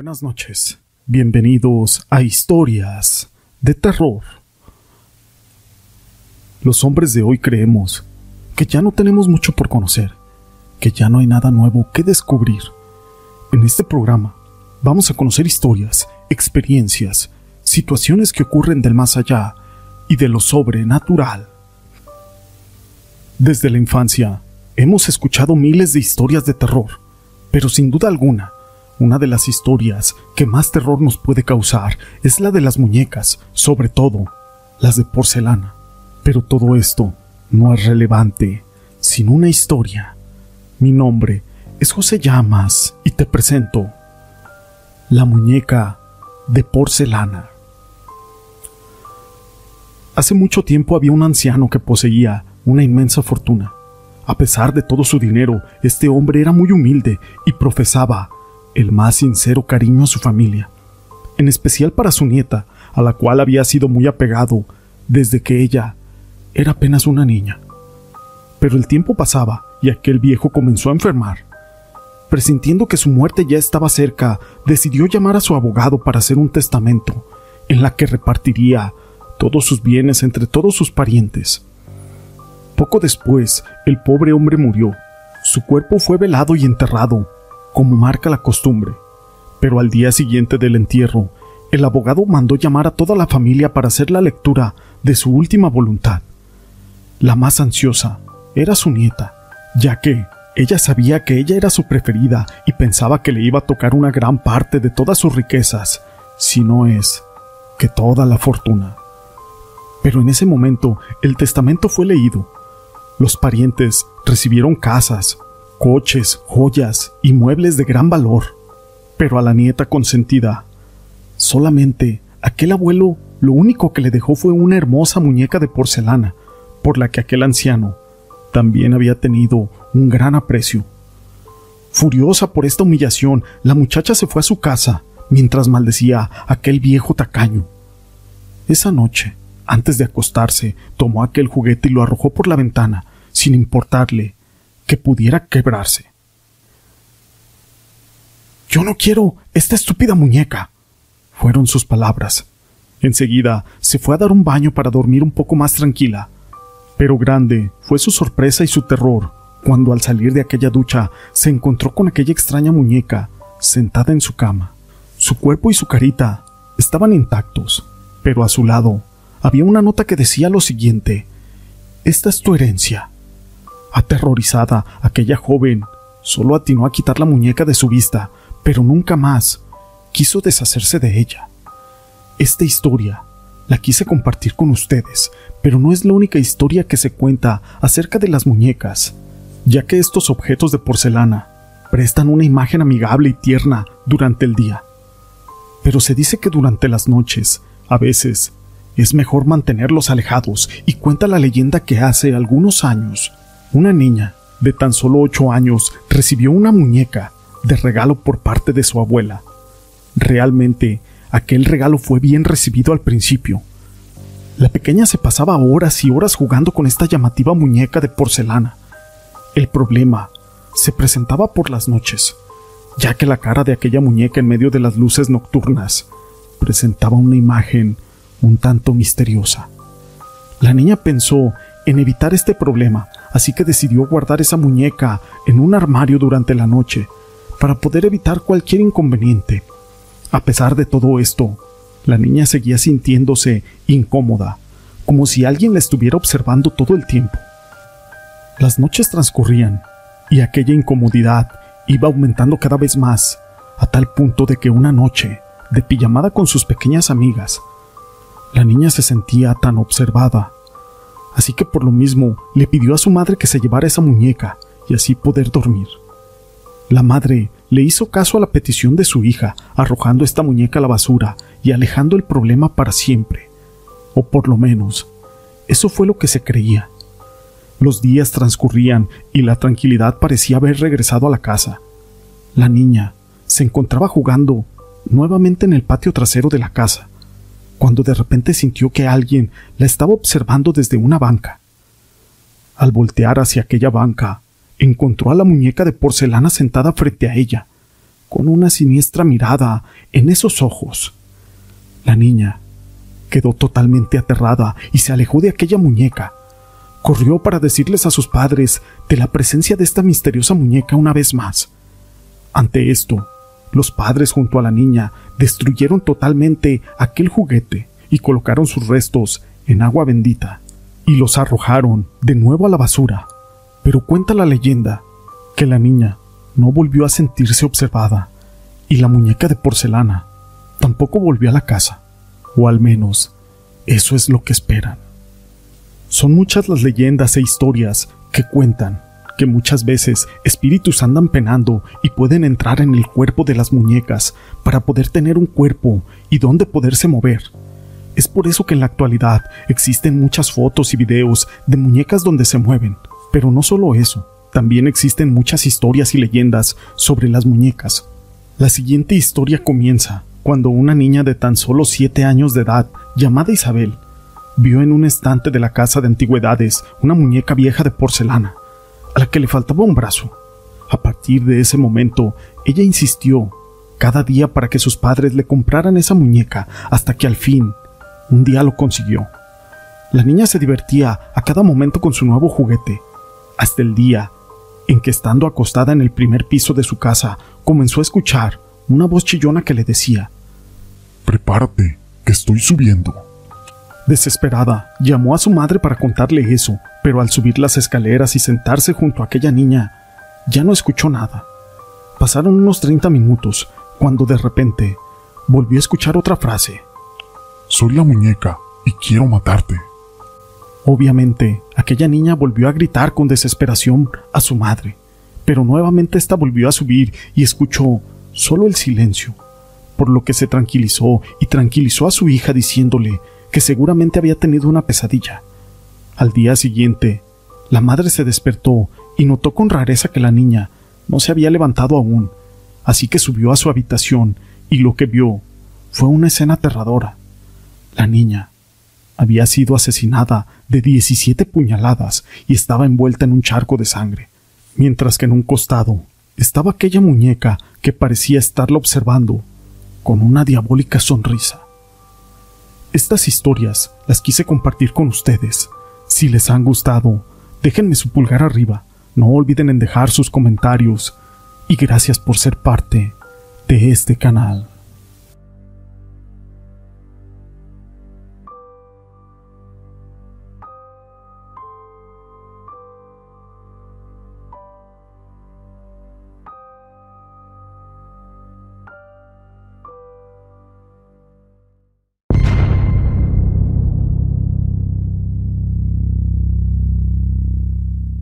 Buenas noches. Bienvenidos a Historias de Terror. Los hombres de hoy creemos que ya no tenemos mucho por conocer, que ya no hay nada nuevo que descubrir. En este programa vamos a conocer historias, experiencias, situaciones que ocurren del más allá y de lo sobrenatural. Desde la infancia hemos escuchado miles de historias de terror, pero sin duda alguna, una de las historias que más terror nos puede causar es la de las muñecas, sobre todo las de porcelana. Pero todo esto no es relevante sin una historia. Mi nombre es José Llamas y te presento la muñeca de porcelana. Hace mucho tiempo había un anciano que poseía una inmensa fortuna. A pesar de todo su dinero, este hombre era muy humilde y profesaba el más sincero cariño a su familia, en especial para su nieta, a la cual había sido muy apegado desde que ella era apenas una niña. Pero el tiempo pasaba y aquel viejo comenzó a enfermar. Presintiendo que su muerte ya estaba cerca, decidió llamar a su abogado para hacer un testamento en la que repartiría todos sus bienes entre todos sus parientes. Poco después, el pobre hombre murió. Su cuerpo fue velado y enterrado como marca la costumbre. Pero al día siguiente del entierro, el abogado mandó llamar a toda la familia para hacer la lectura de su última voluntad. La más ansiosa era su nieta, ya que ella sabía que ella era su preferida y pensaba que le iba a tocar una gran parte de todas sus riquezas, si no es que toda la fortuna. Pero en ese momento el testamento fue leído. Los parientes recibieron casas, coches, joyas y muebles de gran valor. Pero a la nieta consentida, solamente aquel abuelo lo único que le dejó fue una hermosa muñeca de porcelana, por la que aquel anciano también había tenido un gran aprecio. Furiosa por esta humillación, la muchacha se fue a su casa mientras maldecía a aquel viejo tacaño. Esa noche, antes de acostarse, tomó aquel juguete y lo arrojó por la ventana, sin importarle que pudiera quebrarse. Yo no quiero esta estúpida muñeca, fueron sus palabras. Enseguida se fue a dar un baño para dormir un poco más tranquila. Pero grande fue su sorpresa y su terror cuando al salir de aquella ducha se encontró con aquella extraña muñeca sentada en su cama. Su cuerpo y su carita estaban intactos, pero a su lado había una nota que decía lo siguiente Esta es tu herencia. Aterrorizada, aquella joven solo atinó a quitar la muñeca de su vista, pero nunca más quiso deshacerse de ella. Esta historia la quise compartir con ustedes, pero no es la única historia que se cuenta acerca de las muñecas, ya que estos objetos de porcelana prestan una imagen amigable y tierna durante el día. Pero se dice que durante las noches, a veces, es mejor mantenerlos alejados y cuenta la leyenda que hace algunos años una niña de tan solo ocho años recibió una muñeca de regalo por parte de su abuela. Realmente, aquel regalo fue bien recibido al principio. La pequeña se pasaba horas y horas jugando con esta llamativa muñeca de porcelana. El problema se presentaba por las noches, ya que la cara de aquella muñeca en medio de las luces nocturnas presentaba una imagen un tanto misteriosa. La niña pensó en evitar este problema, así que decidió guardar esa muñeca en un armario durante la noche, para poder evitar cualquier inconveniente. A pesar de todo esto, la niña seguía sintiéndose incómoda, como si alguien la estuviera observando todo el tiempo. Las noches transcurrían, y aquella incomodidad iba aumentando cada vez más, a tal punto de que una noche, de pijamada con sus pequeñas amigas, la niña se sentía tan observada así que por lo mismo le pidió a su madre que se llevara esa muñeca y así poder dormir. La madre le hizo caso a la petición de su hija, arrojando esta muñeca a la basura y alejando el problema para siempre. O por lo menos, eso fue lo que se creía. Los días transcurrían y la tranquilidad parecía haber regresado a la casa. La niña se encontraba jugando nuevamente en el patio trasero de la casa, cuando de repente sintió que alguien la estaba observando desde una banca. Al voltear hacia aquella banca, encontró a la muñeca de porcelana sentada frente a ella, con una siniestra mirada en esos ojos. La niña quedó totalmente aterrada y se alejó de aquella muñeca. Corrió para decirles a sus padres de la presencia de esta misteriosa muñeca una vez más. Ante esto, los padres junto a la niña destruyeron totalmente aquel juguete y colocaron sus restos en agua bendita y los arrojaron de nuevo a la basura. Pero cuenta la leyenda que la niña no volvió a sentirse observada y la muñeca de porcelana tampoco volvió a la casa, o al menos eso es lo que esperan. Son muchas las leyendas e historias que cuentan que muchas veces espíritus andan penando y pueden entrar en el cuerpo de las muñecas para poder tener un cuerpo y donde poderse mover. Es por eso que en la actualidad existen muchas fotos y videos de muñecas donde se mueven. Pero no solo eso, también existen muchas historias y leyendas sobre las muñecas. La siguiente historia comienza cuando una niña de tan solo 7 años de edad, llamada Isabel, vio en un estante de la casa de antigüedades una muñeca vieja de porcelana a la que le faltaba un brazo. A partir de ese momento, ella insistió cada día para que sus padres le compraran esa muñeca hasta que al fin, un día lo consiguió. La niña se divertía a cada momento con su nuevo juguete, hasta el día en que estando acostada en el primer piso de su casa, comenzó a escuchar una voz chillona que le decía Prepárate, que estoy subiendo. Desesperada, llamó a su madre para contarle eso, pero al subir las escaleras y sentarse junto a aquella niña, ya no escuchó nada. Pasaron unos 30 minutos, cuando de repente volvió a escuchar otra frase. Soy la muñeca y quiero matarte. Obviamente, aquella niña volvió a gritar con desesperación a su madre, pero nuevamente ésta volvió a subir y escuchó solo el silencio, por lo que se tranquilizó y tranquilizó a su hija diciéndole que seguramente había tenido una pesadilla. Al día siguiente, la madre se despertó y notó con rareza que la niña no se había levantado aún, así que subió a su habitación y lo que vio fue una escena aterradora. La niña había sido asesinada de 17 puñaladas y estaba envuelta en un charco de sangre, mientras que en un costado estaba aquella muñeca que parecía estarla observando con una diabólica sonrisa. Estas historias las quise compartir con ustedes. Si les han gustado, déjenme su pulgar arriba, no olviden en dejar sus comentarios y gracias por ser parte de este canal.